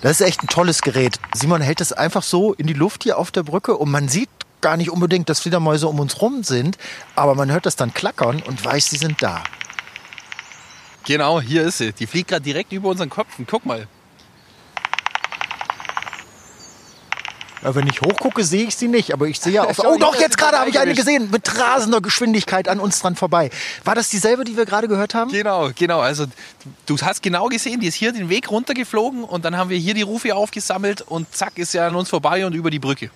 Das ist echt ein tolles Gerät. Simon hält es einfach so in die Luft hier auf der Brücke und man sieht gar nicht unbedingt, dass Fledermäuse um uns rum sind, aber man hört das dann klackern und weiß, sie sind da. Genau, hier ist sie. Die fliegt gerade direkt über unseren Köpfen. Guck mal. Ja, wenn ich hochgucke, sehe ich sie nicht, aber ich sehe ja auf. Oh doch, jetzt gerade habe ich eine gesehen mit rasender Geschwindigkeit an uns dran vorbei. War das dieselbe, die wir gerade gehört haben? Genau, genau. Also du hast genau gesehen, die ist hier den Weg runtergeflogen und dann haben wir hier die Rufe aufgesammelt und zack ist sie an uns vorbei und über die Brücke.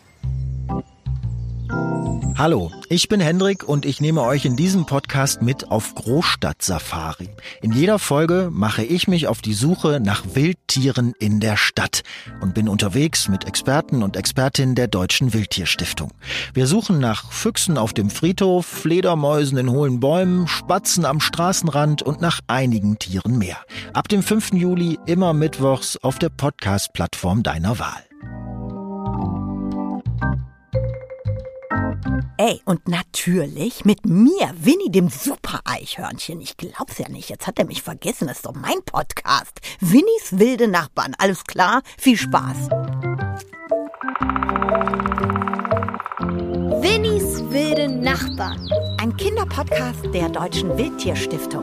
Hallo, ich bin Hendrik und ich nehme euch in diesem Podcast mit auf Großstadt-Safari. In jeder Folge mache ich mich auf die Suche nach Wildtieren in der Stadt und bin unterwegs mit Experten und Expertinnen der Deutschen Wildtierstiftung. Wir suchen nach Füchsen auf dem Friedhof, Fledermäusen in hohlen Bäumen, Spatzen am Straßenrand und nach einigen Tieren mehr. Ab dem 5. Juli immer mittwochs auf der Podcast-Plattform deiner Wahl. Ey, und natürlich mit mir, Winnie, dem Super-Eichhörnchen. Ich glaub's ja nicht. Jetzt hat er mich vergessen. Das ist doch mein Podcast. Winnies wilde Nachbarn. Alles klar? Viel Spaß. Winnies wilde Nachbarn. Ein Kinderpodcast der Deutschen Wildtierstiftung.